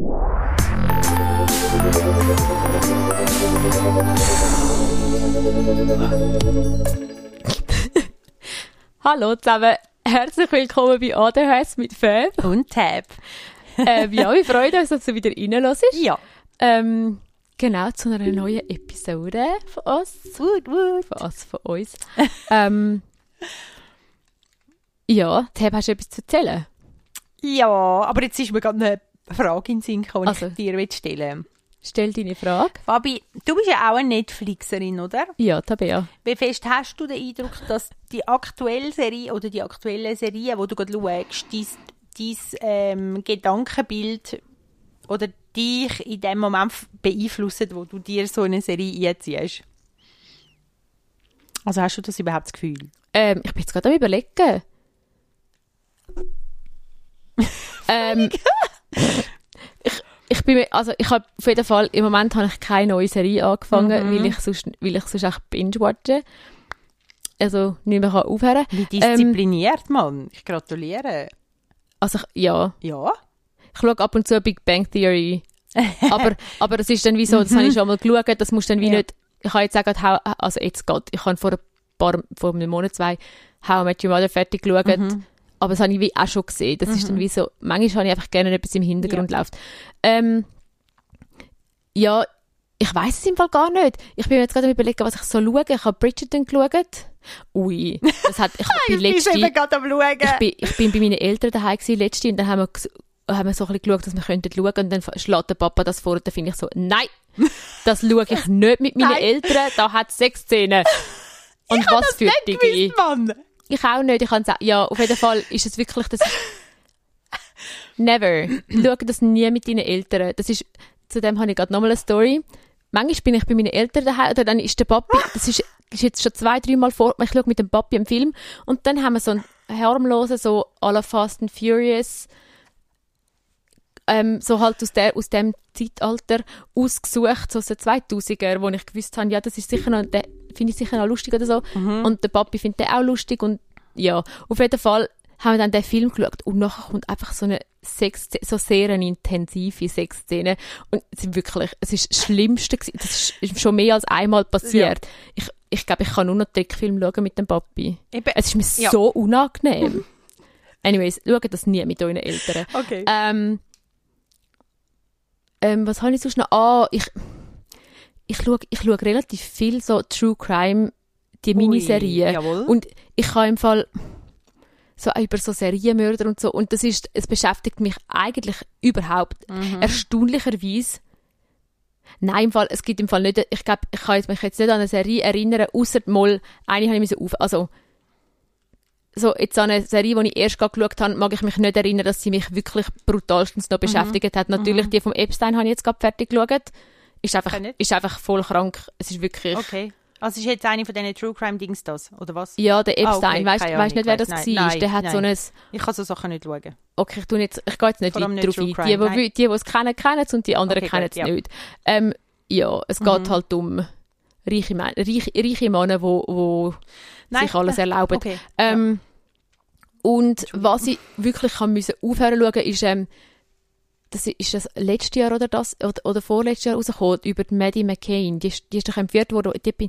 Hallo zusammen, herzlich willkommen bei ADHS mit Fab. Und Tab. äh, ja, wir freuen uns, dass du wieder reinlässt. Ja. Ähm, genau, zu einer neuen Episode von uns. Gut, gut. Von uns, von uns. ähm, ja, Tab, hast du etwas zu erzählen? Ja, aber jetzt ist mir gerade Frage in den Sinn gekommen, die Also. ich dir stellen. Stell deine Frage. Fabi, du bist ja auch eine Netflixerin, oder? Ja, Tabea. Wie fest hast du den Eindruck, dass die aktuelle Serie oder die aktuelle Serie, wo du gerade schaust, dein, dein ähm, Gedankenbild oder dich in dem Moment beeinflusst, wo du dir so eine Serie einziehst? Also hast du das überhaupt das Gefühl? Ähm, ich bin jetzt gerade am überlegen. ähm, ich, ich bin, also ich habe auf jeden Fall, im Moment habe ich keine neue Serie angefangen, Mhm. weil ich sonst, weil ich sonst echt binge-watche. Also nicht mehr kann aufhören. Wie diszipliniert, Mann. Ich gratuliere. Also ich, ja, Ja. ich schaue ab und zu Big Bang Theory. aber, aber das ist dann wie so, das habe ich schon mal geschaut, das muss dann wie Ja. nicht, ich habe jetzt How- also jetzt geht, ich habe vor ein paar, vor einem Monat, zwei, How I Met Your Mother fertig geschaut. Mhm. Aber das habe ich wie auch schon gesehen. Das ist dann wie so, manchmal habe ich einfach gerne etwas im Hintergrund läuft. Ähm, ja, ich weiß es im Fall gar nicht. Ich bin mir jetzt gerade überlegen, was ich so schaue. Ich habe Bridgerton geschaut. Ui, das hat, ich bin Ich letzte, bin eben gerade am Schauen. ich bin, ich bin bei meinen Eltern daheim gewesen, letzte, und dann haben wir, haben wir so ein bisschen geschaut, dass wir könnten schauen, und dann schlägt der Papa das vor, und dann finde ich so, nein, das schaue ich nicht mit meinen. Eltern, da hat es Sexszenen. Und was für. Gewiss, Mann. Ich auch nicht. Ich kann sagen, ja, auf jeden Fall ist es wirklich, das ist, never. Schau das nie mit deinen Eltern. Das ist, zu dem habe ich gerade nochmal eine Story. Manchmal bin ich bei meinen Eltern daheim, oder dann ist der Papi, das ist, ist jetzt schon zwei, dreimal vor, ich schaue mit dem Papi einen Film, und dann haben wir so einen harmlosen, so à la Fast and Furious, ähm, so halt aus, der, aus dem Zeitalter ausgesucht, so aus den 2000er, wo ich gewusst habe, ja, das ist sicher noch, der finde ich sicher noch lustig oder so. Und der Papi findet den auch lustig und ja, auf jeden Fall haben wir dann den Film geschaut und nachher kommt einfach so eine Sex, so sehr eine intensive Sexszene und es ist wirklich, es ist das Schlimmste gewesen. Das ist schon mehr als einmal passiert. Ich, ich glaube, ich kann nur noch Trickfilm schauen mit dem Papi. Eben. Es ist mir Ja. so unangenehm. Anyways, schaut das nie mit euren Eltern. Okay. Ähm, ähm, was habe ich sonst noch? Ah, ich, ich schaue ich schau relativ viel so True Crime, die Ui, Miniserien. jawohl. Und ich habe im Fall so über so Serienmörder und so, und das ist, es beschäftigt mich eigentlich überhaupt Mhm. erstaunlicherweise. Nein, im Fall, es gibt im Fall nicht, ich glaube, ich kann mich jetzt nicht an eine Serie erinnern, außer mal, eine habe ich auf, also, so jetzt an eine Serie, die ich erst geschaut habe, mag ich mich nicht erinnern, dass sie mich wirklich brutalstens noch Mhm. beschäftigt hat. Natürlich, die vom Epstein habe ich jetzt gerade fertig geschaut. Ist einfach, ist einfach voll krank. Es ist wirklich, Okay. Also ist jetzt eine von diesen True Crime Dings das, oder was? ja, der Ah, Epstein, okay, weißt du nicht, wer das war? Nein, der hat so nein. ein, Ich kann so Sachen nicht schauen. okay, ich jetzt, ich gehe jetzt nicht weiter drauf ein. Die, die, nein. die, die es kennen, kennen es und die anderen Okay, kennen es ja. Mhm. nicht. Ähm, ja, es geht halt um reiche, Männer, reiche, reiche Männer, wo, wo Nein, sich alles äh, erlauben. okay, Ähm, Und was ich wirklich haben müssen aufhören schauen, ist, ähm, das ist ist das letztes Jahr oder das, oder, oder vorletztes Jahr rausgekommen, über die Maddie McCain. Die ist, die ist doch empfiehlt worden, die bin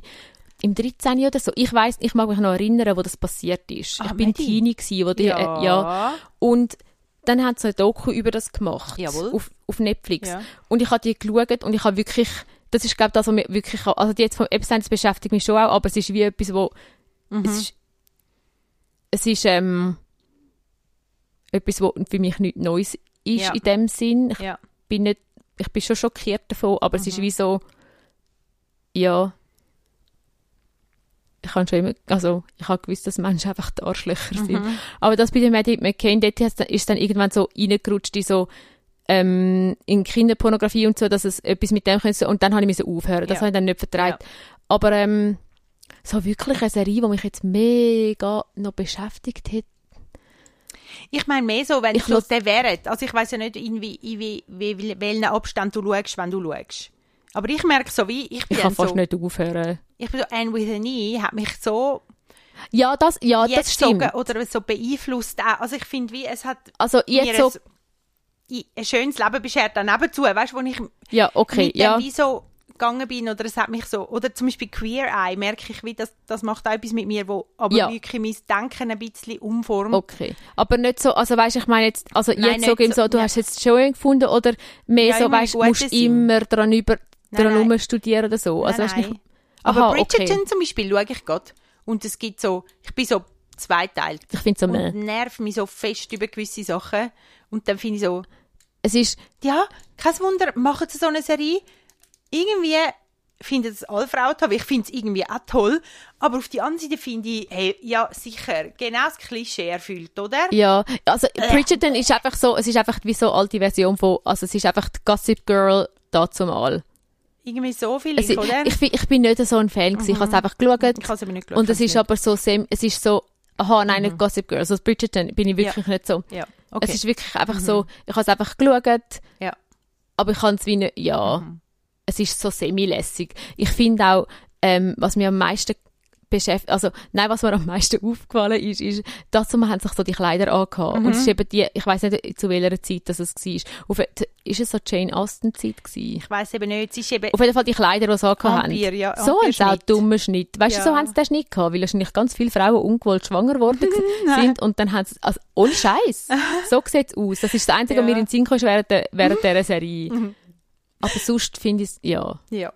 im 13. oder so. Ich weiß, ich mag mich noch erinnern, wo das passiert ist. Ah, ich bin Maddie. Teenie gewesen, wo die, ja. Äh, ja. Und dann haben sie ein Doku über das gemacht. Jawohl. Auf, auf Netflix. Ja. Und ich habe die geschaut und ich habe wirklich, das ist glaube ich das, was mich wirklich, also die jetzt vom Epstein, beschäftigt mich schon auch, aber es ist wie etwas, wo, Mhm. es ist, es ist, ähm, etwas, wo für mich nichts Neues ist Ja. in dem Sinn. Ich Ja. bin nicht, ich bin schon schockiert davon, aber es ist wie so, ja, ich habe schon immer, also ich habe gewusst, dass Menschen einfach die Arschlöcher sind. Aber das bei der Maddie McCain, dort ist dann irgendwann so reingerutscht in so, ähm, in Kinderpornografie und so, dass es etwas mit dem könnte, und dann habe ich müssen aufhören. Das Ja. habe ich dann nicht vertreibt. Aber, ähm, so wirklich eine Serie, die mich jetzt mega noch beschäftigt hat. Ich meine mehr so, wenn Ich so der wäre. Also ich weiß ja nicht, in wie, in wie, wie, welchen Abstand du schaust, wenn du schaust. Aber ich merke so wie, ich bin Ich kann fast so, nicht aufhören. ich bin so, Anne with an E hat mich so Ja, das, ja, das jetzt stimmt. sogar- oder so beeinflusst auch. Also ich finde wie, es hat Also jetzt so, i- ein schönes Leben beschert dann nebenzu, weißt du, wo ich Ja, okay, mit ja. dem wie so gegangen bin oder es hat mich so, oder zum Beispiel Queer Eye, merke ich, wie das, das macht auch etwas mit mir, wo aber Ja. wirklich mein Denken ein bisschen umformt. Okay. Aber nicht so, also weißt ich meine jetzt, also Nein, jetzt so, nicht so, so- du ja. hast jetzt schön gefunden oder mehr Ja, so, weißt du, musst Sinn. immer dran über, dran nein. rumstudieren oder so. Also Nein, weißt du, ich- Aber Aha, Bridgerton okay. zum Beispiel schaue ich gerade und es gibt so, ich bin so zweiteilt Ich finde so, und meh. nerv mich so fest über gewisse Sachen und dann finde ich so, es ist, ja, kein Wunder, machen sie so eine Serie. Irgendwie finden das alle Frauen toll, ich finde es irgendwie auch toll, aber auf die andere Seite finde ich, hey, ja, sicher, genau das Klischee erfüllt, oder? ja, also Äh. Bridgerton ist einfach so, es ist einfach wie so eine alte Version von, also es ist einfach die Gossip Girl dazu mal. Irgendwie so viel, Also, oder? ich, ich, ich bin nicht so ein Fan gewesen, ich habe es einfach geschaut. Ich habe es aber nicht geschaut, Und es ist hab's aber so, es ist so, aha, nein, nicht Gossip Girl, also Bridgerton bin ich wirklich nicht so. nicht. Ja, okay. Es ist wirklich einfach so, ich habe es einfach geschaut, ja. aber ich kann es wie nicht, ja, Mhm. Es ist so semi-lässig. Ich finde auch, ähm, was mir am meisten beschäftigt, also, nein, was mir am meisten aufgefallen ist, ist, dazu haben sich so die Kleider angehabt. Und es Mhm. ist eben die, ich weiß nicht, zu welcher Zeit das es war. Auf, ist es so Jane Austen Zeit gewesen? Ich weiß eben nicht, es ist eben Auf jeden Fall die Kleider, die sie angehabt haben. Ja, so sie auch dummen Schnitt. Weißt du, Ja. so haben sie den Schnitt gehabt, weil wahrscheinlich ganz viele Frauen ungewollt schwanger geworden sind und dann haben sie, also ohne Scheiß. So sieht es aus. Das ist das Einzige, was Ja. mir in den Sinn kam, während, der, während dieser Serie. Aber sonst finde ich es, ja. ja.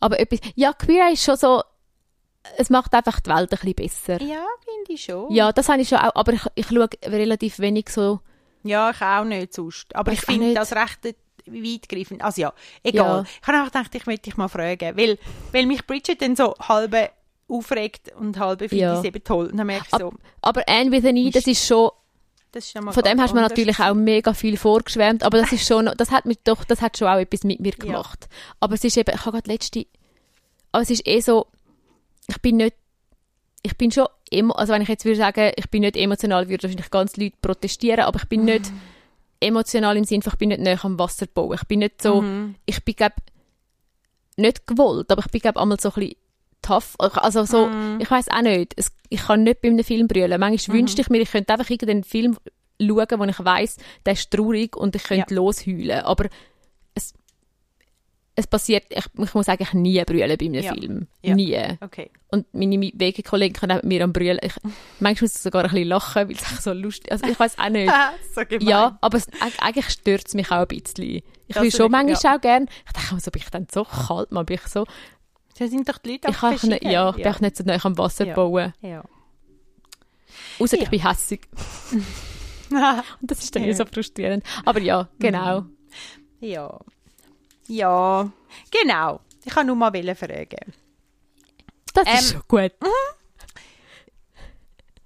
Aber etwas, ja, Queer ist schon so, es macht einfach die Welt ein bisschen besser. Ja, finde ich schon. Ja, das habe ich schon auch, aber ich, ich schaue relativ wenig so, Ja, ich auch nicht sonst. Aber ich auch finde das recht äh, weitgreifend. Also ja, egal. Ja. Ich habe einfach gedacht, ich möchte dich mal fragen, weil, weil mich Bridget dann so halbe aufregt und halbe finde Ja. ich es eben toll. Und dann merke ich so, aber Anne with an E, das ist schon, das ist mal von dem hast du mir natürlich auch mega viel vorgeschwärmt, aber das ist schon, das hat mich doch, das hat schon auch etwas mit mir gemacht. Aber es ist eben, ich habe gerade letzte, aber es ist eh so, ich bin nicht, ich bin schon emo, also wenn ich jetzt würde sagen, ich bin nicht emotional, würde wahrscheinlich ganz Leute protestieren, aber ich bin nicht emotional im Sinne von, ich bin nicht näher am Wasser bauen. Ich bin nicht so, ich bin glaube nicht gewollt, aber ich bin glaube einmal so ein bisschen tough, also so, ich weiß auch nicht, es, ich kann nicht bei einem Film brüllen. Manchmal wünschte ich mir, ich könnte einfach irgendeinen Film schauen, wo ich weiß, der ist traurig und ich könnte Ja. losheulen, aber es, es passiert, ich, ich muss eigentlich nie brüllen bei einem Ja. Film. Ja. Nie. Okay. Und meine Wegekollegen können mit mir am brüllen. Ich, manchmal muss ich sogar ein bisschen lachen, weil es so lustig Also ich weiß auch nicht. so. Ja, aber es, eig- eigentlich stört es mich auch ein bisschen. Ich Das will schon manchmal auch gern. Ich denke, so bin ich dann so kalt, man bin ich so. Da sind doch die Leute Ich nicht, ja, ich bin ja. auch nicht so nah am Wasser Ja. bauen. ja. Außer Ja. ich bin hässig. Und das ist dann nicht so frustrierend. Aber ja, genau. ja. Ja, genau. Ich kann nur mal fragen. Das Ähm, ist schon gut.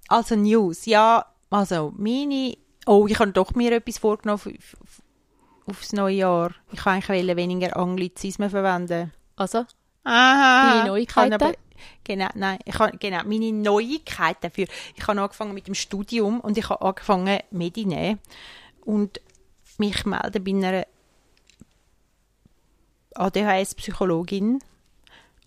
Also News, ja, also meine, oh, ich habe doch mir etwas vorgenommen auf, auf, aufs neue Jahr. Ich kann eigentlich weniger Anglizismen verwenden. Also, Aha. Deine Neuigkeiten? Aber- Genau, nein, ich habe, genau, meine Neuigkeiten dafür. Ich habe angefangen mit dem Studium und ich habe angefangen Medine und mich melden bei einer ADHS-Psychologin.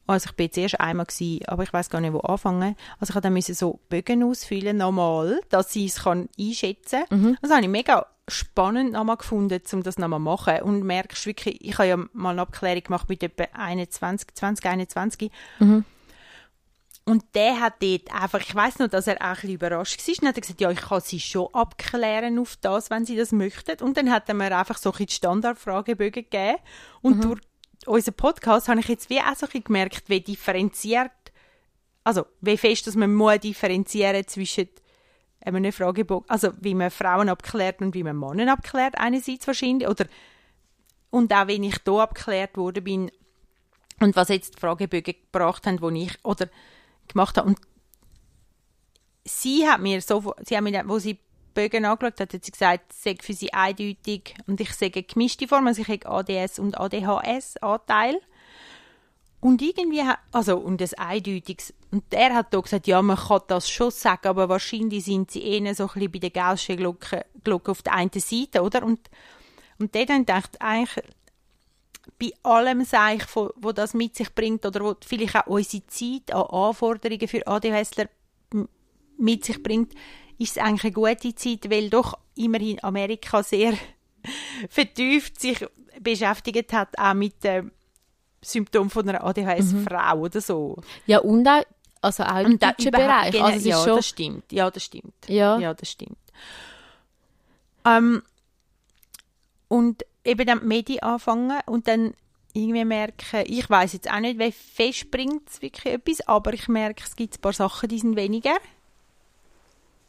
Also ich bin jetzt erst einmal gewesen, aber ich weiß gar nicht, wo anfangen. Also ich habe dann müssen so Bögen ausfüllen, normal, dass sie es kann einschätzen kann. Das habe ich mega spannend nochmal gefunden, um das nochmal zu machen. Und merkst wirklich, ich habe ja mal eine Abklärung gemacht mit etwa 21, 20, 21. Und der hat dort einfach, ich weiß noch, dass er auch ein bisschen überrascht war. Und hat er gesagt, ja, ich kann sie schon abklären auf das, wenn sie das möchten. Und dann hat er mir einfach so ein die Standardfragebögen gegeben. Und durch unseren Podcast habe ich jetzt wie auch so ein bisschen gemerkt, wie differenziert, also wie fest, dass man muss differenzieren zwischen einem Fragebogen, also wie man Frauen abklärt und wie man Männer abklärt, einerseits wahrscheinlich, oder und auch wenn ich hier abgeklärt worden bin und was jetzt die Fragebögen gebracht haben, wo ich oder gemacht habe. Und sie hat mir so, sie hat mir, wo sie Bögen angeschaut hat, hat sie gesagt, es sei für sie eindeutig und ich sage gemischte Form, also ich habe ADS und ADHS Anteil. Und irgendwie, also, und das Eindeutiges. Und er hat da gesagt, ja, man kann das schon sagen, aber wahrscheinlich sind sie eher so ein bisschen bei der Gaußschen Glocke, Glocke auf der einen Seite, oder? Und, und habe ich gedacht, eigentlich, bei allem, sage ich, wo, wo das mit sich bringt, oder wo vielleicht auch unsere Zeit an Anforderungen für ADHSler mit sich bringt, ist es eigentlich eine gute Zeit, weil doch immerhin Amerika sehr vertieft sich beschäftigt hat, auch mit dem Symptom von einer ADHS-Frau oder so. Ja, und auch, also auch im deutschen Bereich. Also ist ja, schon, das stimmt. Ja, das stimmt. Ja. ja das stimmt. Ähm, und eben dann die Medi anfangen und dann irgendwie merken, ich weiß jetzt auch nicht, wie fest bringt es wirklich etwas, aber ich merke, es gibt ein paar Sachen, die sind weniger.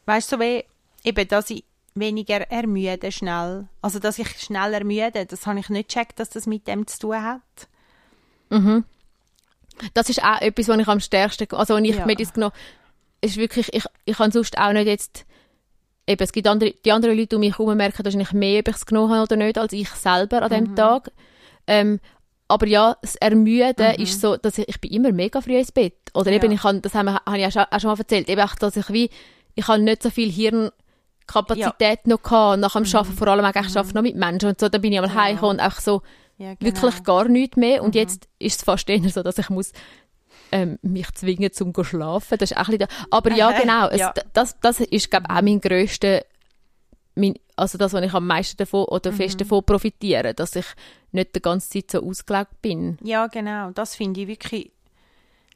Weißt du, so wie eben, dass ich weniger ermüde schnell. Also, dass ich schnell ermüde, das habe ich nicht gecheckt, dass das mit dem zu tun hat. Das ist auch etwas, was ich am stärksten, also wenn ich Ja. mir das genommen, ist wirklich, ich, ich kann sonst auch nicht jetzt, eben, es gibt andere, die anderen Leute um mich herum merken wahrscheinlich mehr, ob ich es genommen habe oder nicht, als ich selber an Mhm. dem Tag. Ähm, aber ja, das Ermüden ist so, dass ich, ich bin immer mega früh ins Bett. Oder eben, Mhm. Ja. ich kann, das haben wir, habe ich auch schon, auch schon mal erzählt, eben auch, dass ich wie, ich habe nicht so viel Hirnkapazität noch gehabt, nach dem Arbeiten, vor allem auch ich arbeite noch mit Menschen und so, dann bin ich einmal Mhm. Ja. heimgekommen und auch so, Ja, genau. wirklich gar nichts mehr. Und jetzt ist es fast eher so, dass ich muss ähm, mich zwingen zum zu schlafen. Das ist auch ein bisschen da. Aber ja, genau. Es, ja. Das, das ist, glaube ich, auch mein grösster, mein, also das, was ich am meisten davon oder Mhm. fest davon profitiere, dass ich nicht die ganze Zeit so ausgelegt bin. Ja, genau. Das finde ich wirklich.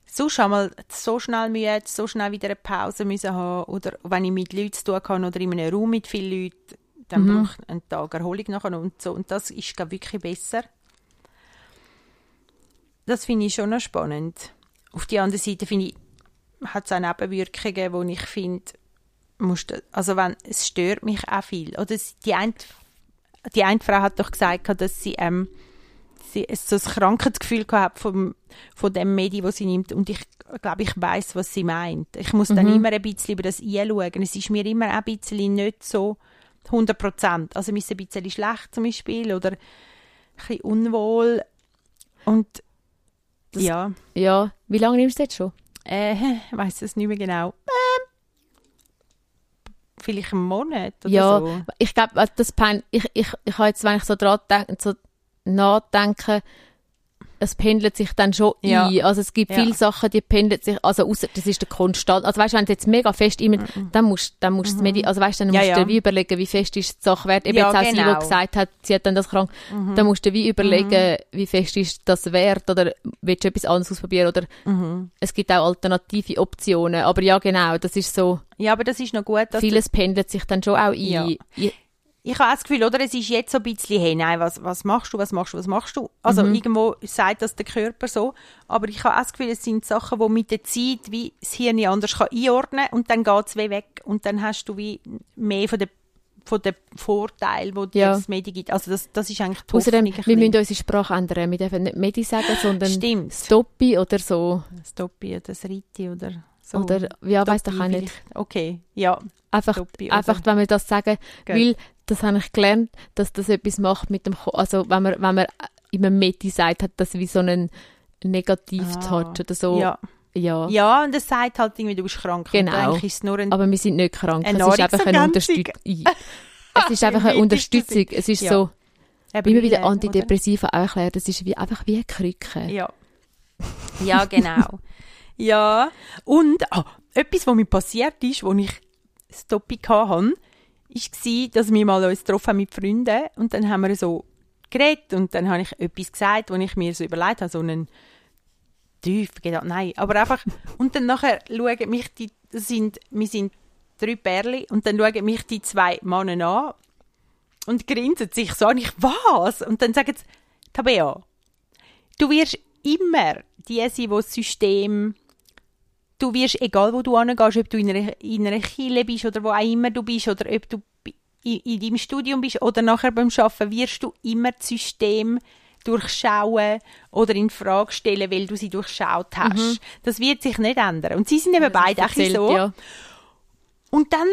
Sonst einmal so schnell müde, so schnell wieder eine Pause müssen haben. Oder wenn ich mit Leuten zu tun habe oder in einem Raum mit vielen Leuten, dann Mhm. brauche ich einen Tag Erholung nachher und so. Und das ist, glaube ich, wirklich besser. Das finde ich schon noch spannend. Auf der anderen Seite finde ich, hat es auch Nebenwirkungen, wo ich finde, musst also wenn, es stört mich auch viel. Oder die eine, die eine Frau hat doch gesagt, dass sie ähm, sie so ein Krankheitsgefühl gehabt vom, von dem Medi, das sie nimmt. Und ich glaube, ich weiß, was sie meint. Ich muss dann immer ein bisschen über das einschauen. Es ist mir immer ein bisschen nicht so 100 Prozent. Also mir ist ein bisschen schlecht zum Beispiel oder ein bisschen unwohl. Und Das- ja, Ja, wie lange nimmst du das jetzt schon? äh, ich weiß es nicht mehr genau. Ähm, vielleicht einen Monat oder ja, so. ich glaube, das Pein, ich, ich, ich habe jetzt, wenn ich so dran denk, so nachdenke, es pendelt sich dann schon Ja. ein. Also es gibt Ja. viele Sachen, die pendelt sich, also ausser, das ist der Konstant. Also weißt du, wenn du jetzt mega fest immer, dann musst, dann musst du Medi also weißt du, dann Mhm. Ja, musst du dir wie überlegen, wie fest ist die Sache wert. Eben jetzt auch sie, genau. die gesagt hat, sie hat dann das krank, dann musst du wie überlegen, wie fest ist das wert oder willst du etwas anderes ausprobieren oder Mhm. es gibt auch alternative Optionen. Aber ja, genau, das ist so, Ja, aber das ist noch gut, dass vieles pendelt sich dann schon auch ein. Ich- habe das Gefühl, oder, es ist jetzt so ein bisschen, hey, nein, was, was machst du, was machst du, was machst du? Also Mhm. irgendwo sagt das der Körper so, aber ich habe das Gefühl, es sind Sachen, die mit der Zeit wie das Hirn anders kann einordnen kann und dann geht es wie weg und dann hast du wie mehr von den von den Vorteilen, die dir Ja. das Medi gibt. Also das, das ist eigentlich die Außerdem, wir müssen unsere Sprache ändern. Wir dürfen nicht Medi sagen, sondern Stimmt. Stoppi oder so. Stoppi oder das Riti oder so. Oder, ja, weiß doch auch nicht. Okay, ja. Einfach, einfach, wenn wir das sagen, Gell. weil das habe ich gelernt, dass das etwas macht mit dem, Ko also wenn man, wenn man immer Medi sagt, hat das wie so einen Negativ-Touch oder so. Ja. ja. ja, und es sagt halt irgendwie, du bist krank. Genau. Und ist nur ein Aber wir sind nicht krank. Eine es ist einfach eine. Unterstützung. Es ist einfach eine Unterstützung. Es ist Ja. so, wie man bei den Antidepressiva auch erklärt, es ist wie, einfach wie eine Krücke. Ja. Ja, genau. ja. Und ah, etwas, was mir passiert ist, wo ich das Topic hatte, war, dass wir mal uns haben mit Freunden und dann haben wir so geredet und dann habe ich etwas gesagt, wo ich mir so überlegt habe, so einen tief Gedanken, nein, aber einfach, und dann nachher schauen mich die, sind, wir sind drei Pärchen und dann schauen mich die zwei Männer an und grinsen sich so an, ich, was? Und dann sagen sie, Tabea, du wirst immer die sein, die das System du wirst, egal wo du hingehst, ob du in einer, in einer Kille bist oder wo auch immer du bist oder ob du in, in deinem Studium bist oder nachher beim Arbeiten, wirst du immer das System durchschauen oder in Frage stellen, weil du sie durchschaut hast. Das wird sich nicht ändern. Und sie sind eben beide ein bisschen Erzählt, so. ja. Und dann,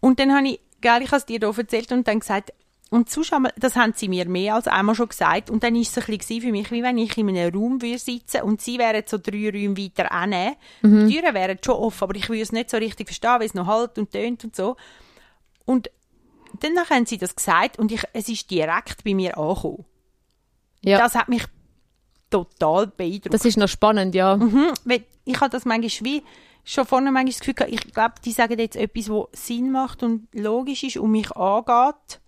und dann habe ich, gell, ich habe es dir hier erzählt und dann gesagt, und sonst einmal, das haben sie mir mehr als einmal schon gesagt. Und dann war es so ein bisschen für mich, wie wenn ich in einem Raum würde sitzen und sie wären so drei Räume weiter hinten. Mhm. Die Türen wären schon offen, aber ich würde es nicht so richtig verstehen, weil es noch halt und tönt und so. Und dann haben sie das gesagt und ich, es ist direkt bei mir angekommen. Ja. Das hat mich total beeindruckt. Das ist noch spannend, ja. Mhm, weil ich habe das manchmal wie schon vorne manchmal das Gefühl gehabt, ich glaube, die sagen jetzt etwas, was Sinn macht und logisch ist und mich angeht.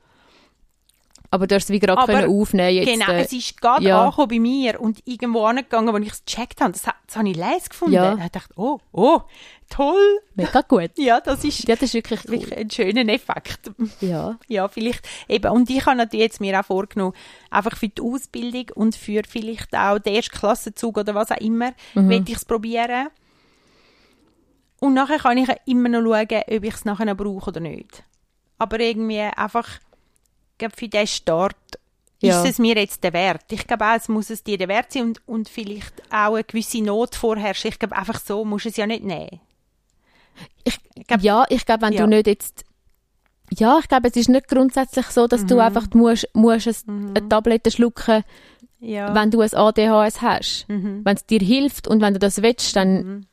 Aber du hast es wie gerade können aufnehmen jetzt. Genau, äh, es ist gerade ja. angekommen bei mir und irgendwo angegangen, wo ich es gecheckt habe. Das, das habe ich les gefunden. Ja. Und ich dachte, oh, oh, toll. Mega gut. Ja, das ist Ja, das ist wirklich cool. wirklich ein schöner Effekt. Ja. Ja, vielleicht eben. Und ich habe natürlich jetzt mir auch vorgenommen, einfach für die Ausbildung und für vielleicht auch den Erstklassenzug oder was auch immer, Mhm. will ich es probieren. Und nachher kann ich immer noch schauen, ob ich es nachher noch brauche oder nicht. Aber irgendwie einfach, glaube, für den Start Ja. ist es mir jetzt der Wert. Ich glaube auch, es muss es dir der Wert sein und, und vielleicht auch eine gewisse Not vorherrschen. Ich glaube, einfach so musst du es ja nicht nehmen. Ich, glaub- ja, ich glaube, wenn Ja. du nicht jetzt. Ja, ich glaube, es ist nicht grundsätzlich so, dass Mhm. du einfach musst, musst es, eine Tablette schlucken, Ja. wenn du ein ADHS hast. Mhm. Wenn es dir hilft und wenn du das willst, dann,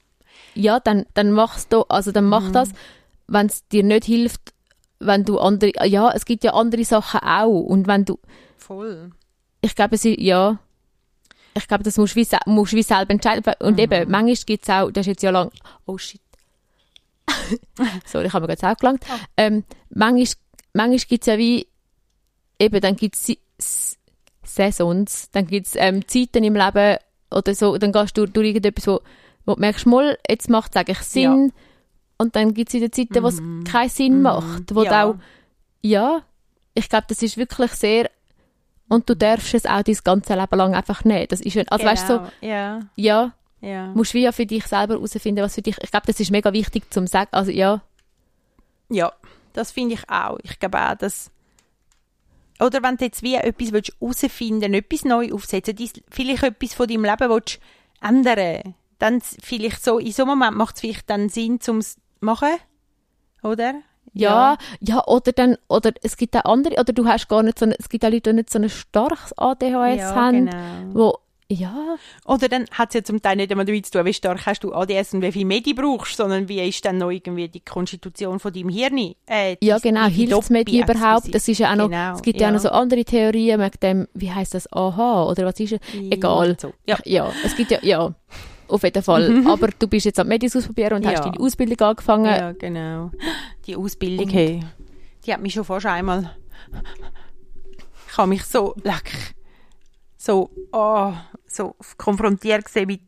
ja, dann, dann machst du, also dann mach Mhm. das. Wenn es dir nicht hilft, wenn du andere, ja, es gibt ja andere Sachen auch. Und wenn du, Voll. ich glaube, es ist, ja, ich glaube, das musst du wie, musst wie selber entscheiden. Und Mhm. eben, manchmal gibt es auch, das ist jetzt ja lang, oh shit. Sorry, ich habe mir gerade auch gelangt. Oh. Ähm, manchmal manchmal gibt es ja wie, eben, dann gibt es Saisons, dann gibt es ähm, Zeiten im Leben oder so, dann gehst du durch irgendetwas, wo, wo du merkst, mal, jetzt macht es eigentlich Sinn. Und dann gibt es wieder Zeiten, wo es keinen Sinn macht. Wo Mhm. Ja. du auch, ja, ich glaube, das ist wirklich sehr, und du darfst es auch dein ganze Leben lang einfach nicht. Das ist, also weißt du, so, Genau. Ja, ja, ja. musst wie ja für dich selber herausfinden, was für dich, ich glaube, das ist mega wichtig zum sagen, also ja, Ja, das finde ich auch. Ich glaube auch, dass oder wenn du jetzt wie etwas willst herausfinden etwas neu aufsetzen, vielleicht etwas von deinem Leben willst ändern, dann s- vielleicht so, in so einem Moment macht es vielleicht dann Sinn, zum es machen, oder? ja, ja, oder dann, oder es gibt auch andere, oder du hast gar nicht so, eine, es gibt auch Leute, die nicht so ein starkes ADHS Ja, haben, genau. wo, ja, Oder dann hat es ja zum Teil nicht einmal damit zu tun, wie stark hast du ADS und wie viel Medi brauchst, sondern wie ist dann noch irgendwie die Konstitution von deinem Hirn? Äh, ja genau, hilft es Doppel- überhaupt? Das ist ja auch noch, Genau, es gibt ja. auch ja. noch so andere Theorien mit dem, wie heißt das, aha, oder was ist es? Egal. So. Ja. Ja, es gibt ja, ja, auf jeden Fall. Aber du bist jetzt am Medis ausprobieren und hast Ja. deine Ausbildung angefangen. Ja, genau. Die Ausbildung, Und- hey, die hat mich schon fast einmal... Ich habe mich so, leck, so, oh, so konfrontiert gesehen mit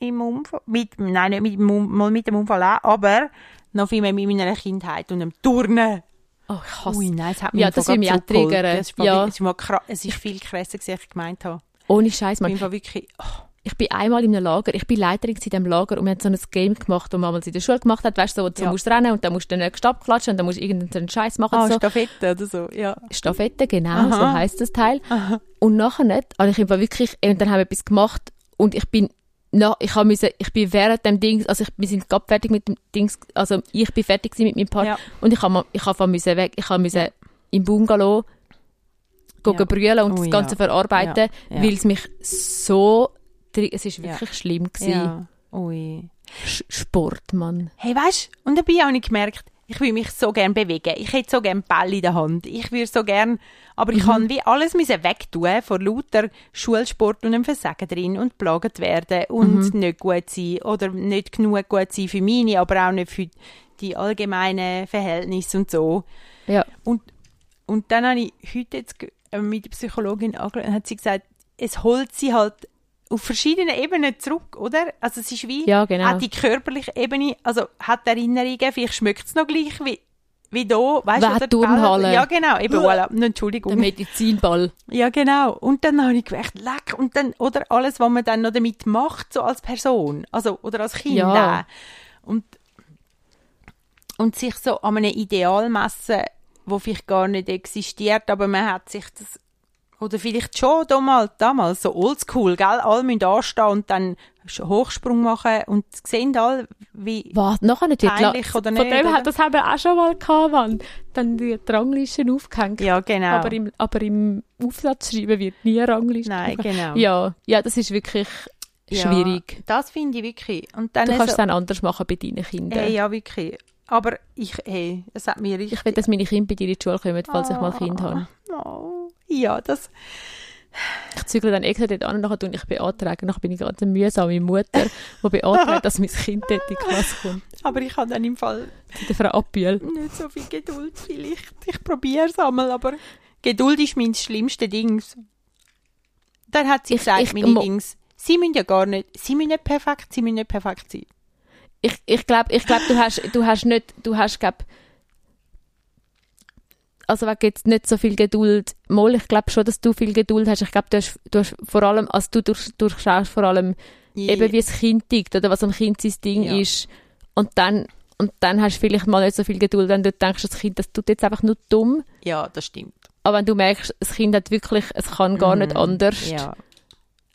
im Unfall, mit, nein, nicht mit, dem mal mit dem Unfall auch, aber noch viel mehr mit meiner Kindheit und dem Turnen. Oh, ich hasse Ui, nein, es hat mich Ja, das will mich auch triggern. Es ist, Ja. es ist, mal kra- es ist viel krasser, als ich gemeint habe. Ohne Scheiß, Ich Mann. bin wirklich, oh, Ich bin einmal in einem Lager, ich bin Leiterin in diesem Lager und wir haben so ein Game gemacht, das man damals in der Schule gemacht hat, weißt du, so, du Ja. musst rennen und dann musst du den nächsten abklatschen und dann musst du irgendeinen Scheiß machen. ah, so. Stafette oder so, ja. Staffette, genau, so Aha. heisst das Teil. Und nachher nicht, also ich war wirklich, und dann haben wir etwas gemacht und ich bin, na, ich habe müssen, ich bin während dem Ding, also ich, wir sind gerade fertig mit dem Dings, also ich bin fertig mit meinem Part Ja. und ich habe mal- ich habe müssen weg, ich habe müssen im Bungalow gehen Ja. brüllen und Oh, das Ganze ja. verarbeiten, Ja. Ja. weil es mich so, es ist wirklich schlimm gewesen. Ja. Ui. Sch- Sport, Mann. Hey, weißt du, und dabei habe ich gemerkt, ich will mich so gern bewegen. Ich hätte so gern Ball in der Hand. Ich würde so gern, aber ich kann wie alles müssen wegtun vor lauter Schulsport und einem Versagen drin und plagt werden und nicht gut sein oder nicht genug gut sein für meine, aber auch nicht für die allgemeinen Verhältnisse und so. Ja. Und, und dann habe ich heute jetzt mit der Psychologin angeschaut und hat sie gesagt, es holt sie halt auf verschiedenen Ebenen zurück, oder? Also es ist wie, Ja, genau. hat die körperliche Ebene, also hat Erinnerungen, vielleicht schmeckt es noch gleich wie, wie da, weißt Wer du, Turnhalle? Ja, genau, eben, voilà, Entschuldigung. Der Medizinball. Ja, genau. Und dann habe ich gedacht, leck, und dann, oder alles, was man dann noch damit macht, so als Person, also, oder als Kind Ja. auch. Und, und sich so an einem Ideal messen, wo vielleicht gar nicht existiert, aber man hat sich das, oder vielleicht schon damals, damals so oldschool, gell, alle müssen anstehen und dann Hochsprung machen und sehen alle, wie, Was? Nachher nicht. Peinlich oder Von nicht, dem oder? hat das haben wir auch schon mal gehabt, Mann. Dann die Ranglisten aufgehängt. ja, genau. Aber, im, aber im Aufsatz schreiben wird nie Rangliste. Nein, genau. Ja, ja, das ist wirklich schwierig. Ja, das finde ich wirklich. Und dann Du kannst so- es dann anders machen bei deinen Kindern. Hey, ja, wirklich. Aber ich, hey, es hat mir richtig... Ich will, dass meine Kinder bei dir in die Schule kommen, falls ich mal Kind habe. Oh, ja, das... Ich zügle dann extra dort an und nachher tue ich beantragen. Nachher bin ich ganz eine mühsame Mutter, die beantragt, dass mein Kind dort in die Klasse kommt. Aber ich habe dann im Fall der Frau Abbiel. nicht so viel Geduld vielleicht. Ich probiere es einmal, aber Geduld ist mein schlimmste Dings. Dann hat sie Ich- gesagt, ich- meine Dings, sie müssen ja gar nicht, sie müssen nicht perfekt, sie müssen nicht perfekt sein. Ich, ich glaube, ich glaub, du hast, du hast nicht, du hast, glaub, also wegen jetzt nicht so viel Geduld. Mal, ich glaube schon, dass du viel Geduld hast. Ich glaube, du hast, du hast vor allem, also du durch, durchschaust vor allem eben, wie das Kind tickt oder was am Kind sein Ding Ja. ist. Und dann, und dann hast du vielleicht mal nicht so viel Geduld, wenn du denkst, das Kind, das tut jetzt einfach nur dumm. Ja, das stimmt. Aber wenn du merkst, das Kind hat wirklich, es kann gar nicht anders. Ja.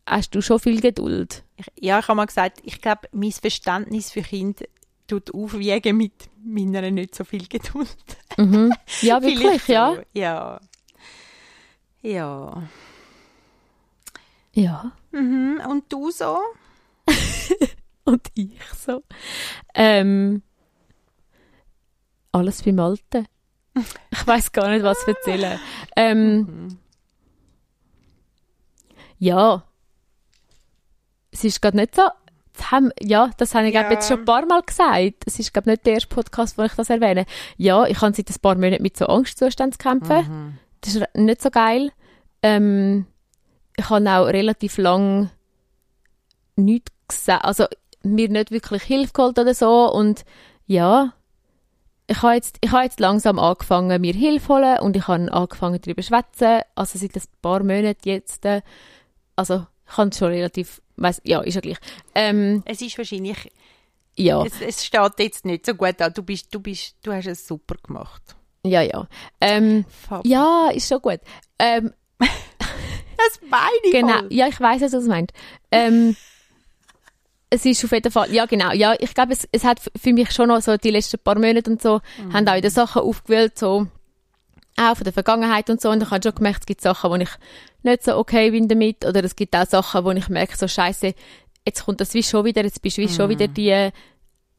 Hast du schon viel Geduld. Ja, ich habe mal gesagt, ich glaube, mein Verständnis für Kinder tut aufwiegen mit meiner nicht so viel Geduld. Mhm. Ja, wirklich, Vielleicht ja. so. Ja. Ja. Ja. Mhm. Und du so? Und ich so. Ähm, alles beim Alten. Ich weiß gar nicht, was erzählen. Ähm, Mhm. ja. Es ist gerade nicht so. Das haben, ja, das habe ich Ja. jetzt schon ein paar Mal gesagt. Es ist glaube nicht der erste Podcast, wo ich das erwähne. Ja, ich habe seit ein paar Monaten mit so Angstzuständen zu kämpfen. Mhm. Das ist nicht so geil. Ähm, ich habe auch relativ lang nichts gesagt, also mir nicht wirklich Hilfe geholt oder so und ja, ich habe jetzt, ich habe jetzt langsam angefangen, mir Hilfe zu holen und ich habe angefangen, darüber zu schwätzen, also seit ein paar Monaten jetzt, äh, also es schon relativ, weiss, ja, ist ja gleich. Ähm, Es ist wahrscheinlich, ja, es, es steht jetzt nicht so gut an. Du bist, du bist, du hast es super gemacht. ja, ja. Ähm, ja, ist schon gut. Ähm, Das meine ich Genau, voll. ja, ich weiß, was du meint. Ähm, es ist auf jeden Fall, ja genau, ja, ich glaube, es, es hat für mich schon noch so die letzten paar Monate und so, haben auch wieder Sachen aufgewählt, so auch von der Vergangenheit und so, und ich habe schon gemerkt, es gibt Sachen, wo ich nicht so okay bin damit, oder es gibt auch Sachen, wo ich merke, so scheiße, jetzt kommt das wie schon wieder, jetzt bist du wie schon wieder die,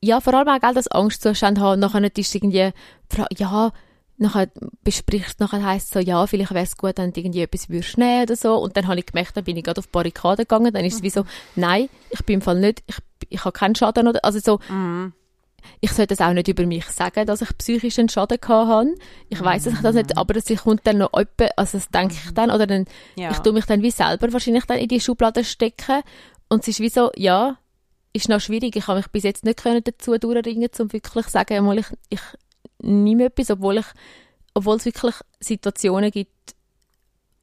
ja, vor allem auch, gell, das Angstzustand haben, nachher nicht ist irgendwie, ja, nachher besprichst, nachher heisst so, ja, vielleicht wäre es gut, wenn du irgendwie etwas würdest nehmen oder so. Und dann habe ich gemerkt, dann bin ich gerade auf die Barrikaden gegangen, dann ist es wie so, nein, ich bin im Fall nicht, ich, ich habe keinen Schaden oder, also so, ich sollte es auch nicht über mich sagen, dass ich psychisch einen Schaden gehabt habe. Ich weiß dass ich das nicht, aber es kommt dann noch etwa, also das denke ich dann, oder dann, Ja. ich tue mich dann wie selber wahrscheinlich dann in die Schublade stecken. Und es ist wie so, ja, ist noch schwierig. Ich habe mich bis jetzt nicht können dazu durchringen, um wirklich zu sagen, mal ich, ich nehme etwas, obwohl ich, obwohl es wirklich Situationen gibt,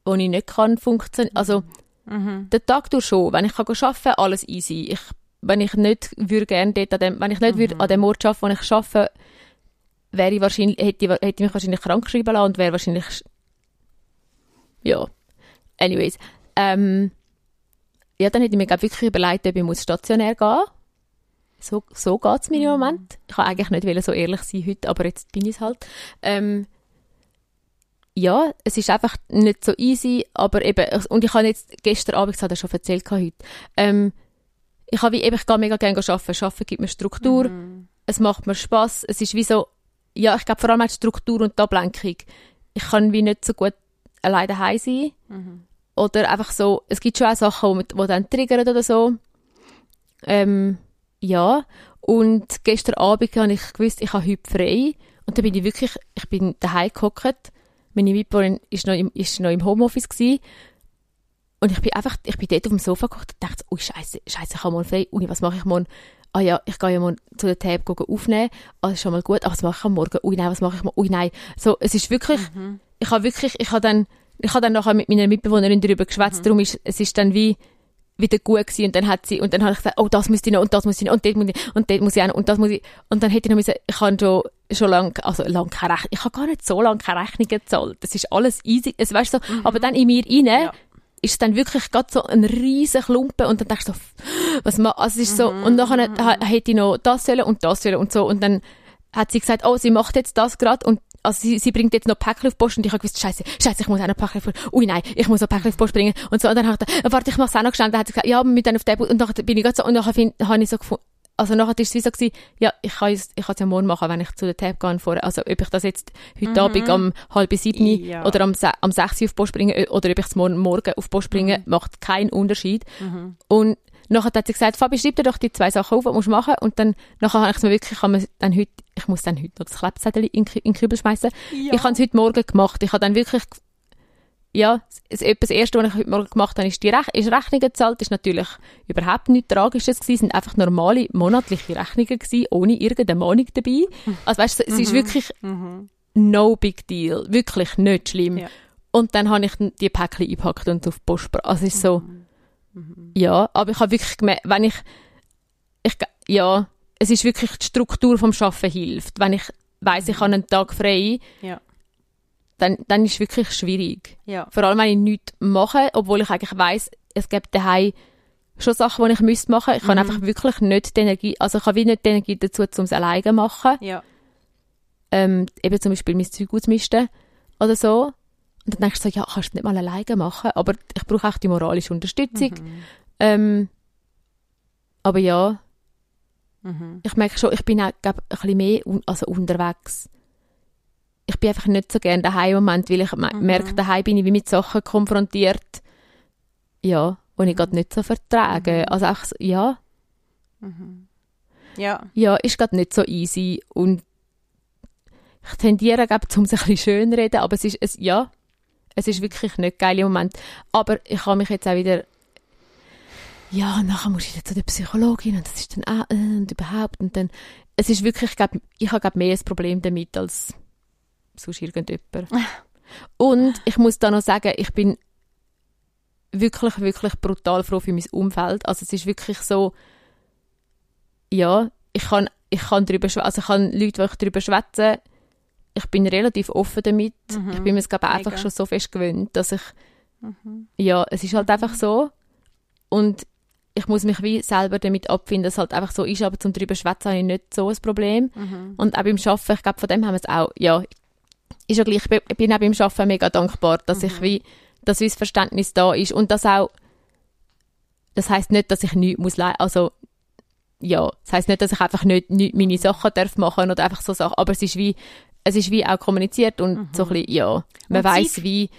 wo ich nicht kann funktionieren. Also, Mhm. den Tag durch schon. Wenn ich kann arbeiten kann, alles easy. Ich, wenn ich nicht würde gerne dort an dem, wenn ich nicht würde an dem Ort arbeiten, wo ich arbeite, wäre ich wahrscheinlich, hätte, ich, hätte ich mich wahrscheinlich krank geschrieben lassen und wäre wahrscheinlich, ja. Anyways. Ähm, ja, dann hätte ich mir glaub, wirklich überlegt, ob ich muss stationär gehen So, so geht es mir im Moment. Ich wollte eigentlich nicht wollen so ehrlich sein heute, aber jetzt bin ich es halt. Ähm, ja, es ist einfach nicht so easy, aber eben, und ich habe jetzt gestern Abend, das hat er schon erzählt heute, ähm, ich habe wie eben, ich gehe mega gerne arbeiten. Arbeiten gibt mir Struktur, es macht mir Spaß. Es ist wie so, ja, ich glaube vor allem die Struktur und die Ablenkung. Ich kann wie nicht so gut alleine daheim sein. Oder einfach so, es gibt schon auch Sachen, die, die dann triggern oder so. Ähm, ja, und gestern Abend habe ich gewusst, ich habe heute frei. Und dann bin ich wirklich, ich bin daheim gehockt. Meine Mitbewohnerin ist noch im, ist noch im Homeoffice gewesen. Und ich bin einfach, ich bin dort auf dem Sofa gehockt und dachte, ui, scheiße, scheiße, ich habe morgen frei. Ui, was mache ich morgen? Ah ja, ich gehe ja morgen zu der Tab aufnehmen. Ah, das ist schon mal gut. Aber was mache ich am Morgen? Ui, nein, was mache ich morgen? Ui, nein. So, es ist wirklich, ich habe wirklich, ich habe dann, ich habe dann nachher mit meiner Mitbewohnerin darüber geschwätzt. Darum ist, es ist dann wie, wieder gut gewesen. Und dann hat sie, und dann habe ich gesagt, oh, das müsste ich noch, und das muss ich noch, und dort muss ich, und dort muss ich auch noch, und das muss ich, und dann hätte ich noch müssen, ich habe schon, schon lange, also lang keine Rechnung, ich habe gar nicht so lange keine Rechnung gezahlt. Das ist alles easy, es weißt so, aber dann in mir rein, Ja. Ist es dann wirklich gerade so ein riesen Klumpen und dann denkst du so, was ma, also es ist so, und nachher ha- hätte ich noch das sollen und das sollen und so, und dann hat sie gesagt, oh, sie macht jetzt das gerade und also sie, sie bringt jetzt noch Päckchen auf die Post und ich habe gewusst, scheiße, scheiße, ich muss auch noch Päckchen auf die Post. Ui, nein, ich muss noch Päckchen auf die Post bringen. Und so, und dann habe ich gedacht, warte, ich mach's auch noch geschnell. Dann hat sie gesagt, ja, mit dann auf den Bus. Und nachher bin ich gerade so, und nachher find, habe ich so gefunden, also nachher ist es wie so gewesen, ja, ich kann es, ich kann es ja morgen machen, wenn ich zu der Tab gehe vorher. Also, ob ich das jetzt heute Abend um halb sieben Ja. oder am, am sechs Uhr auf Post bringe, oder ob ich es morgen, morgen auf Post bringe, macht keinen Unterschied. Und nachher hat sie gesagt, Fabi, schreib dir doch die zwei Sachen auf, die du musst machen. Und dann, nachher habe ich es mir wirklich, ich, habe mir dann heute, ich muss dann heute noch das Klebzettel in, in den Kübel schmeißen. Ja. Ich habe es heute Morgen gemacht. Ich habe dann wirklich ja, das, das Erste, was ich heute Morgen gemacht habe, ist die Rech ist Rechnungen gezahlt. Das ist natürlich überhaupt nichts Tragisches gewesen. Es sind einfach normale monatliche Rechnungen gewesen, ohne irgendeine Mahnung dabei. Also weißt du, es ist wirklich no big deal. Wirklich nicht schlimm. Ja. Und dann habe ich die Päckchen eingepackt und auf die Post gebracht. Also es ist so, ja, aber ich habe wirklich gemerkt, wenn ich, ich, ja, es ist wirklich die Struktur vom Schaffen hilft. Wenn ich weiß, ich habe einen Tag frei, Ja. Dann, dann ist es wirklich schwierig. Ja. Vor allem, wenn ich nichts mache, obwohl ich eigentlich weiß, es gibt daheim schon Sachen, die ich müsste machen. Ich habe einfach wirklich nicht die Energie, also ich habe wie nicht die Energie dazu, um es alleine zu machen. Ja. Ähm, eben zum Beispiel mein Zeug ausmisten oder so. Und dann denkst du so, ja, kannst du nicht mal alleine machen. Aber ich brauche auch die moralische Unterstützung. Ähm, aber ja, ich merke schon, ich bin auch glaub, ein bisschen mehr un also unterwegs. Ich bin einfach nicht so gerne daheim im Moment, weil ich me- merke, daheim bin ich wie mit Sachen konfrontiert, ja, die ich gerade nicht so vertrage. Also auch, so, ja, Ja. ja, ist gerade nicht so easy und ich tendiere, glaube ich, um es ein bisschen schön reden, aber es ist, es, ja, es ist wirklich nicht geil im Moment. Aber ich habe mich jetzt auch wieder, ja, nachher muss ich dann zu der Psychologin und das ist dann auch, äh, und überhaupt und dann, es ist wirklich, ich glaube, ich habe glaub, mehr ein Problem damit als sonst irgendjemand. und ich muss da noch sagen, ich bin wirklich, wirklich brutal froh für mein Umfeld. Also es ist wirklich so, ja, ich kann, ich kann darüber also ich kann Leute, die ich darüber schwätzen, ich bin relativ offen damit. Ich bin mir es, glaube einfach schon so fest gewöhnt, dass ich, ja, es ist halt einfach so. Und ich muss mich wie selber damit abfinden, dass es halt einfach so ist, aber zum darüber schwätzen habe ich nicht so ein Problem. Und auch beim Arbeiten, ich glaube, von dem haben wir es auch, ja, ist ja gleich, ich bin- auch beim Arbeiten mega dankbar, dass ich wie, dass das Verständnis da ist. Und das auch, das heißt nicht, dass ich nichts muss also, ja, das heißt nicht, dass ich einfach nicht, nicht meine Sachen darf machen oder einfach so Sachen, aber es ist wie, es ist wie auch kommuniziert und so ein bisschen, ja, man weiß wie,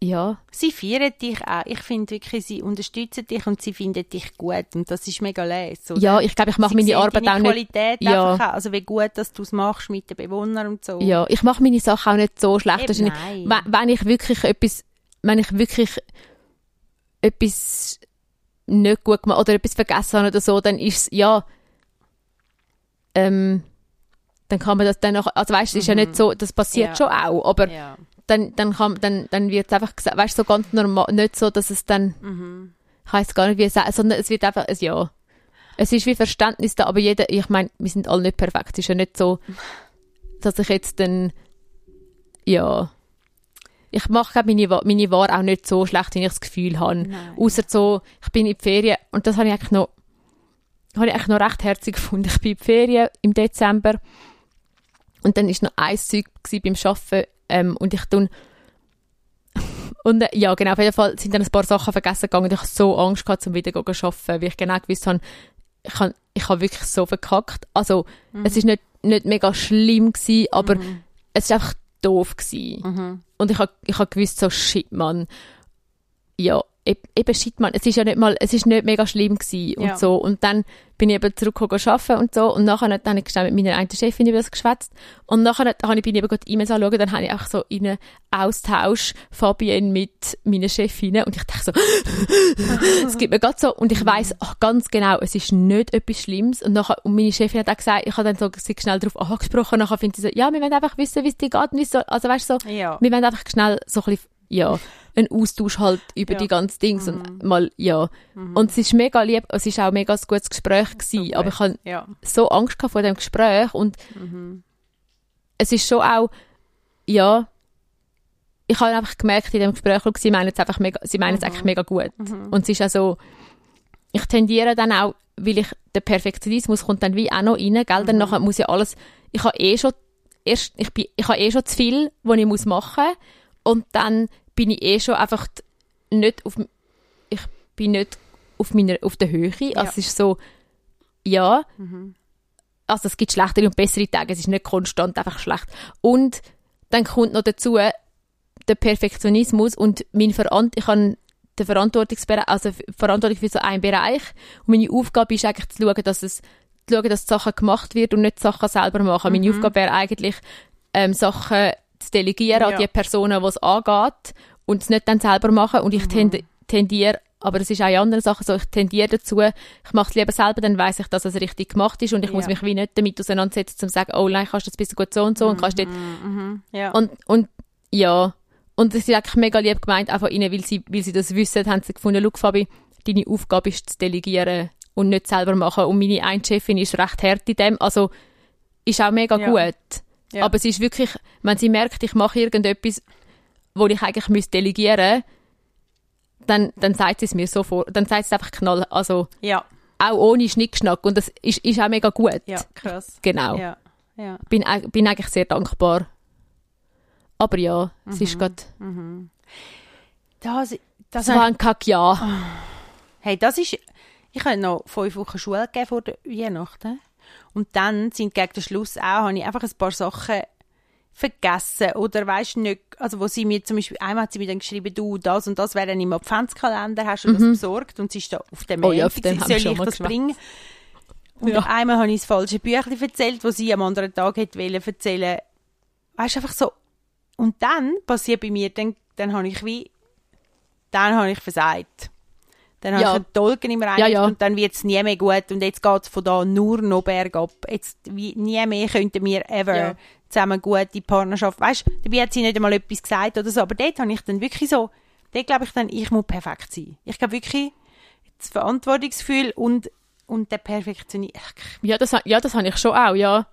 ja, Sie feiern dich auch. Ich finde wirklich, sie unterstützen dich und sie finden dich gut. Und das ist mega oder? ja, ich glaube, ich mache meine Arbeit deine auch nicht Qualität Ja. einfach auch. Also wie gut, dass du es machst mit den Bewohnern und so. Ja, ich mache meine Sachen auch nicht so schlecht. Eben, nein. Wenn, wenn ich wirklich etwas, wenn ich wirklich etwas nicht gut gemacht oder etwas vergessen habe oder so, dann ist es, ja, ähm, dann kann man das dann noch, also weißt du, es ist ja nicht so, das passiert Ja. schon auch, aber Ja. Dann, dann kann, dann, dann wird es einfach gesagt, weißt du, so ganz normal, nicht so, dass es dann, Mhm. ich weiß gar nicht, wie es sagen, sondern es wird einfach, es, ja, es ist wie Verständnis da, aber jeder, ich meine, wir sind alle nicht perfekt, es ist ja nicht so, dass ich jetzt dann, ja, ich mache meine, meine Ware auch nicht so schlecht, wenn ich das Gefühl habe. Außer so, ich bin in die Ferien und das habe ich eigentlich noch, habe ich eigentlich noch recht herzig gefunden. Ich bin in die Ferien im Dezember und dann ist noch ein Zeug beim Arbeiten ähm, und ich tun und äh, ja, genau, auf jeden Fall sind dann ein paar Sachen vergessen gegangen und ich hatte so Angst gehabt, um wieder zu arbeiten, weil ich genau gewusst habe, ich habe ich habe wirklich so verkackt. Also, es ist nicht, nicht mega schlimm gewesen, aber es ist einfach doof gewesen. Und ich habe ich hab gewusst, so shit, Mann. Ja, eben shit, Mann. Es ist ja nicht mal, es ist nicht mega schlimm gewesen und Ja. so. Und dann bin ich eben zurückgekommen arbeiten und so. Und nachher dann habe ich schnell mit meiner einen Chefin über das geschwätzt. Und nachher habe ich, bin ich eben gerade E-Mails anschauen, dann habe ich auch so in einen Austausch Fabienne mit meiner Chefin und ich dachte so, es gibt mir gerade so, und ich weiss ach, ganz genau, es ist nicht etwas Schlimmes. Und, nachher, und meine Chefin hat auch gesagt, ich habe dann so sie schnell darauf angesprochen, nachher findet sie so, ja, wir wollen einfach wissen, wie es dir geht. und So, also weißt du, so, Ja. wir wollen einfach schnell so ein bisschen, ja, einen Austausch halt über Ja. Mhm. die ganzen Dings und mal, ja. Und es ist mega lieb, es ist auch mega ein gutes Gespräch gewesen, aber ich habe Ja. so Angst vor dem Gespräch und Mhm. es ist schon auch, ja, ich habe einfach gemerkt in dem Gespräch, schau, sie meinen es einfach mega, sie meinen es Mhm. eigentlich mega gut. Und es ist auch so, ich tendiere dann auch, weil ich, der Perfektionismus kommt dann wie auch noch rein, gell, Mhm. dann nachher muss ja alles, ich habe eh schon, erst, ich bin, ich habe eh schon zu viel, was ich muss machen und dann bin ich eh schon einfach nicht auf, ich bin nicht auf meiner, auf der Höhe, also Ja. es ist so, ja, also es gibt schlechtere und bessere Tage, es ist nicht konstant einfach schlecht. Und dann kommt noch dazu der Perfektionismus und mein Verant ich habe den Verantwortungsbereich, also Verantwortung für so einen Bereich und meine Aufgabe ist eigentlich zu schauen, dass es zu schauen, dass die Sachen gemacht wird und nicht die Sachen selber machen. Meine Aufgabe wäre eigentlich ähm, Sachen zu delegieren Ja. an die Personen, die es angeht und es nicht dann selber machen. Und ich Mhm. tend, tendiere, aber das ist auch in anderen Sachen so, ich tendiere dazu, ich mache es lieber selber, dann weiß ich, dass es richtig gemacht ist und ich Ja. muss mich wie nicht damit auseinandersetzen, um zu sagen, oh nein, kannst du das ein bisschen gut so und so und kannst dort Mhm. Ja. und, und ja, und es ist eigentlich mega lieb gemeint, auch von ihnen, weil sie, weil sie das wissen, haben sie gefunden, schau Fabi, deine Aufgabe ist zu delegieren und nicht selber machen. Und meine eine Chefin ist recht hart in dem, also ist auch mega Ja. gut. Ja. Aber sie ist wirklich, wenn sie merkt, ich mache irgendetwas, wo ich eigentlich müsste delegieren dann, dann sagt sie es mir so vor, dann sagt sie es einfach knall, also ja. auch ohne Schnickschnack und das ist, ist auch mega gut. Ja, krass. Genau. Ja. Ja. Bin, bin eigentlich sehr dankbar. Aber ja, es Mhm. ist gerade Das, das, Das war ein Kackjahr. hey, das ist... Ich hatte noch fünf Wochen Schule gegeben vor der Weihnachten. Und dann sind gegen den Schluss auch, habe ich einfach ein paar Sachen vergessen oder weißt nicht, also wo sie mir zum Beispiel, einmal hat sie mir dann geschrieben, du, das und das wäre dann im Adventskalender, hast du das besorgt? Und sie ist da auf dem Oh ja, auf den soll ich das bringen? Und Ja. einmal habe ich das falsche Büchlein erzählt, wo sie am anderen Tag hätte wollen erzählen. Weißt du, einfach so. Und dann passiert bei mir, dann, dann habe ich wie, dann habe ich versagt. Dann habe Ja. ich einen Dolken im Rein Ja, ja. und dann wird es nie mehr gut und jetzt geht es von da nur noch bergab. Jetzt wie, nie mehr könnten wir ever zusammen gute Partnerschaft. Weißt du, dabei hat sie nicht einmal etwas gesagt oder so, aber dort habe ich dann wirklich so, dort glaube ich dann, ich muss perfekt sein. Ich glaube wirklich, das Verantwortungsgefühl und, und der Perfektionismus. Ja, das, ja, das habe ich schon auch, ja.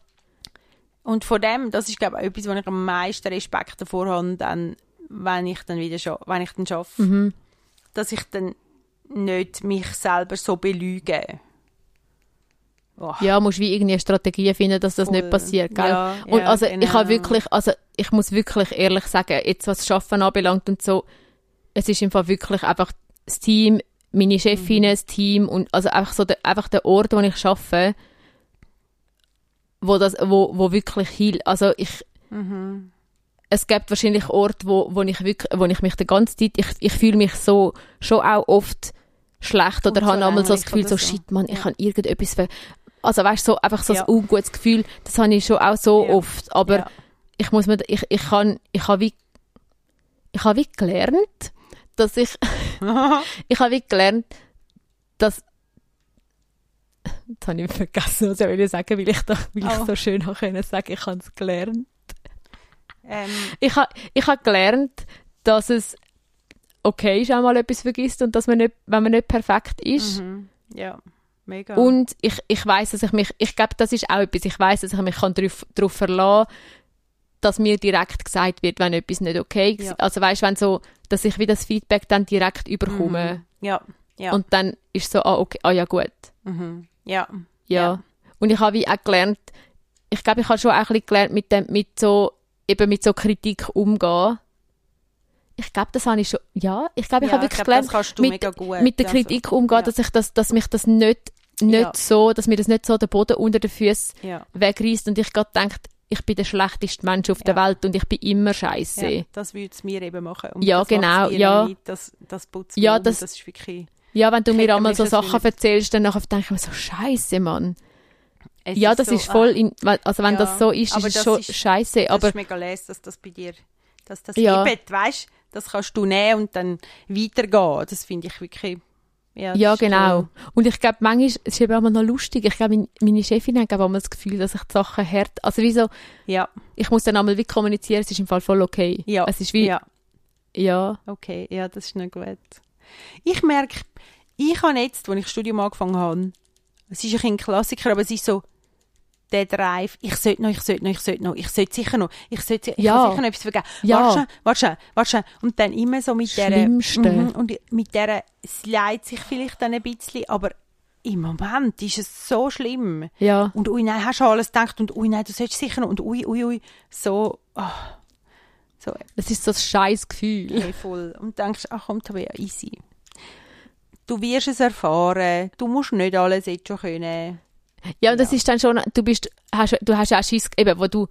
Und von dem, das ist glaube ich etwas, wo ich am meisten Respekt davor habe, dann, wenn ich dann wieder scha wenn ich dann schaffe, Mhm. dass ich dann nicht mich selber so belüge. Oh. Ja, musst wie irgendwie eine Strategie finden, dass das Voll. nicht passiert, gell? Ja, und ja, also ich genau. habe wirklich, also ich muss wirklich ehrlich sagen, jetzt was Schaffen anbelangt und so, es ist im Fall wirklich einfach das Team, meine Chefinnen, Mhm. das Team und also einfach so der, einfach der Ort, wo ich arbeite, wo das, wo, wo wirklich hilft. Also ich, Mhm. Es gibt wahrscheinlich Orte, wo, wo ich wirklich, wo ich mich die ganze Zeit, ich, ich fühle mich so, schon auch oft schlecht oder habe einmal so das Gefühl, so, so. shit, Mann, ich Ja. habe irgendetwas ver also weißt du, so, einfach so Ja. ein ungutes Gefühl, das habe ich schon auch so Ja. oft, aber Ja. ich muss mir, ich, ich kann, ich habe wie, ich habe wie gelernt, dass ich, ich habe wie gelernt, dass, jetzt habe ich vergessen, was ich will sagen, weil ich da, weil ich Oh. so schön habe können sagen, ich habe es gelernt. Ähm, Ich habe ich ha gelernt, dass es okay ist, auch mal etwas vergisst und dass man nicht, wenn man nicht perfekt ist. mhm. Ja, mega. Und ich, ich weiß, dass ich mich, ich glaube, das ist auch etwas, ich weiß, dass ich mich kann darauf, darauf verlassen dass mir direkt gesagt wird, wenn etwas nicht okay ist. Ja. Also weißt wenn so, dass ich wie das Feedback dann direkt überkomme. Mhm. Ja, ja. Und dann ist so, ah, okay, ah ja gut. mhm. ja. Ja. Ja. Und ich habe wie auch gelernt, ich glaube, ich habe schon auch ein bisschen gelernt, mit dem, mit so, eben mit so Kritik umgehen. Ich glaube, das habe ich schon, ja, ich glaube, ich ja, habe wirklich glaub, gelernt, mit, gut. mit der also. Kritik umgehen, ja. dass ich das, dass mich das nicht, nicht Ja. so, dass mir das nicht so den Boden unter den Füßen Ja. wegreißt und ich gerade denke, ich bin der schlechteste Mensch auf der. Welt und ich bin immer scheiße. Ja, das würde es mir eben machen. Und Ja, genau, ja. Nicht, das, das putzt Ja, das- das ist wirklich... Ja, wenn du mir einmal so Sachen erzählst, dann nachher denke ich mir so, scheiße, Mann. Es Ja, das so, ist voll, ah, in, also wenn Ja, das so ist, ist es das schon ist- scheiße, das aber ist mega les, dass das bei dir... Dass das Ja. hebt, weißt das kannst du nehmen und dann weitergehen. Das finde ich wirklich... Ja, das Ja, ist genau. cool. Und ich glaube, manchmal es ist eben auch noch lustig. Ich glaube, mein- meine Chefin hat auch mal das Gefühl, dass ich die Sachen hart, also wie so, Ja, ich muss dann einmal wie kommunizieren, es ist im Fall voll okay. ja, Es ist wie, ja, ja. Okay, ja, das ist nicht gut. Ich merke, ich habe jetzt, als ich das Studium angefangen habe, es ist ein Klassiker, aber es ist so der Drive, ich sollte noch, ich sollte noch, ich sollte noch, ich sollte sicher noch, ich sollte, ich Ja. sicher noch etwas vergeben. Ja. Warte schnell, warte schnell. Und dann immer so mit der, Schlimmste. Mhm, und mit der, es leidet sich vielleicht dann ein bisschen, aber im Moment ist es so schlimm. ja, Und ui, nein, hast du alles gedacht und ui, nein, du solltest sicher noch, und ui, ui, ui, so, ah, so es ist so ein scheiß Gefühl. Hey, voll. Und denkst, ach komm, Tabea, easy. Du wirst es erfahren. Du musst nicht alles jetzt schon können. Ja, und das Ja. ist dann schon, du bist, hast, du hast ja auch Schiss, eben, wo du,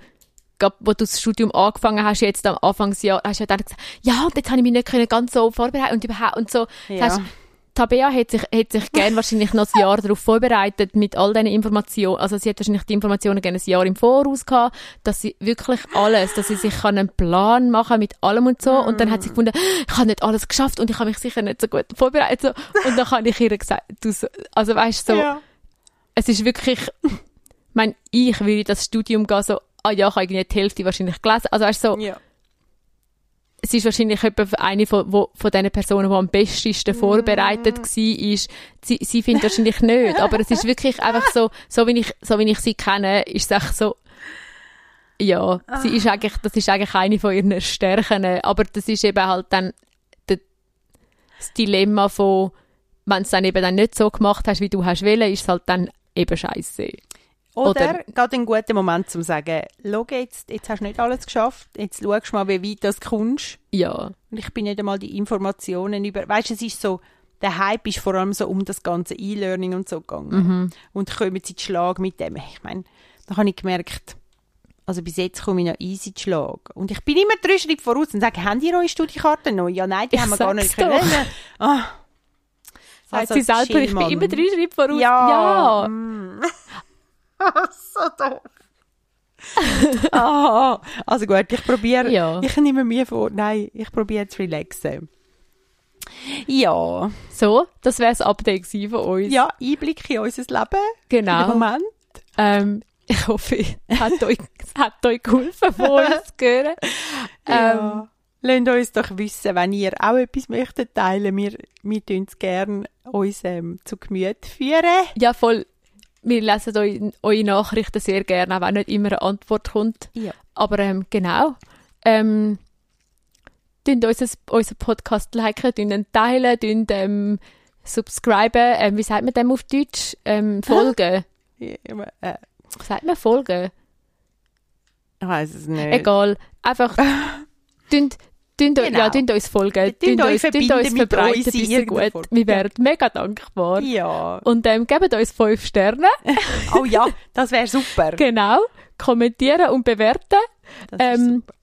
grad wo du das Studium angefangen hast, jetzt am Anfangsjahr, hast du ja dann gesagt, ja, und jetzt habe ich mich nicht können ganz so vorbereiten und überhaupt und so. Ja. Sagst, Tabea hat sich, hat sich gern wahrscheinlich noch ein Jahr darauf vorbereitet mit all diesen Informationen. Also sie hat wahrscheinlich die Informationen gerne ein Jahr im Voraus gehabt, dass sie wirklich alles, dass sie sich kann einen Plan machen mit allem und so. Und dann hat sie gefunden, ich habe nicht alles geschafft und ich habe mich sicher nicht so gut vorbereitet. Und dann habe ich ihr gesagt, du so, also weißt du, so, Ja. Es ist wirklich, ich meine, ich würde das Studium gehen, so, ah ja, ich habe irgendwie die Hälfte wahrscheinlich gelesen. Also weißt du, so, ja. es ist wahrscheinlich eine von, wo, von den Personen, die am besten vorbereitet war. Sie, sie findet wahrscheinlich nicht, aber es ist wirklich einfach so, so wie ich, so wie ich sie kenne, ist es echt so, ja, sie ist eigentlich, das ist eigentlich eine von ihren Stärken, aber das ist eben halt dann das Dilemma von, wenn du es dann eben dann nicht so gemacht hast, wie du hast wollen, ist es halt dann eben scheiße. Oder, Oder- gerade ein guter Moment zum sagen, schau jetzt, jetzt hast du nicht alles geschafft, jetzt schaust du mal, wie weit das kommst. Ja, Und ich bin nicht einmal die Informationen über, weißt du, es ist so, der Hype ist vor allem so um das ganze E-Learning und so gegangen. Und kommen sie zu Schlag mit dem. Ich meine, da habe ich gemerkt, also bis jetzt komme ich noch easy zu Schlag. Und ich bin immer drei Schritte voraus und sage, habt ihr eure Studiekarte noch? Ja, nein, die Ich haben wir gar nicht können. Ah. Sagt Also, sie selber, ich bin Schillmann. immer drei Schritte voraus. Ja. ja. Mm. so doof. ah, also gut, ich probiere, Ja. ich nehme mir vor, nein, ich probiere zu relaxen. Ja, So, das wäre das Update von uns. ja, Einblick in unser Leben im genau. Moment. Ähm, ich hoffe, es hat euch, es hat euch geholfen, von uns zu hören. Ähm, Ja. Lasst uns doch wissen, wenn ihr auch etwas möchtet teilen. Wir, wir tun es gerne uns ähm, zu Gemüte führen. ja, voll. Wir lesen eu, eure Nachrichten sehr gerne, auch wenn nicht immer eine Antwort kommt. Ja. Aber ähm, genau. Ähm, tun unseren, unseren Podcast liken, tun ihn teilen, tun ähm, subscriben. Ähm, wie sagt man dem auf Deutsch? Ähm, folgen. Ja, äh, sagt man folgen? ich weiß es nicht. Egal. Einfach tun, Genau. ja, tun uns folgen. Euch uns, verbinden uns verbreiten, in irgendeiner gut. Wir wären mega dankbar. Ja. Und ähm, gebt uns fünf Sterne. Oh ja, das wäre super. genau. Kommentieren und bewerten. Das Ähm, super.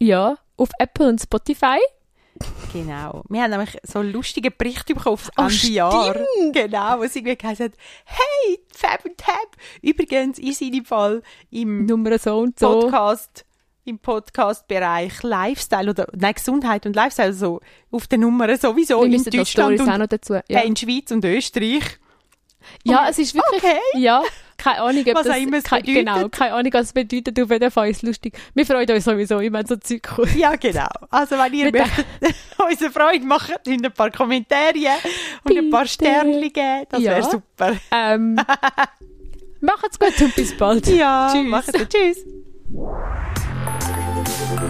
Ja, auf Apple und Spotify. Genau. Wir haben nämlich so einen lustigen Bericht bekommen aufs Oh, stimmt. Jahr. Genau, wo es irgendwie geheißen hat, hey, Fab und Tab. Übrigens, ihr seid im Fall im Nummer so und so. Podcast, im Podcast-Bereich Lifestyle oder, nein, Gesundheit und Lifestyle, so auf den Nummern sowieso Wir in Deutschland Stories auch und noch dazu. Ja, in Schweiz und Österreich. ja es ist wirklich... Okay. Ja, keine Ahnung, ob Was das... auch immer es kein, bedeutet. Genau, keine Ahnung, was es bedeutet. Auf jeden Fall ist lustig. Wir freuen uns sowieso, immer, so Zeug kommt. Ja, genau. Also, wenn ihr möchtet, unsere Freude machen, tun ein paar Kommentare und ein paar Bitte. Sternchen geben. Das Ja. wäre super. Ähm, macht's gut und bis bald. Ja, Tschüss. macht's gut. Tschüss. Thank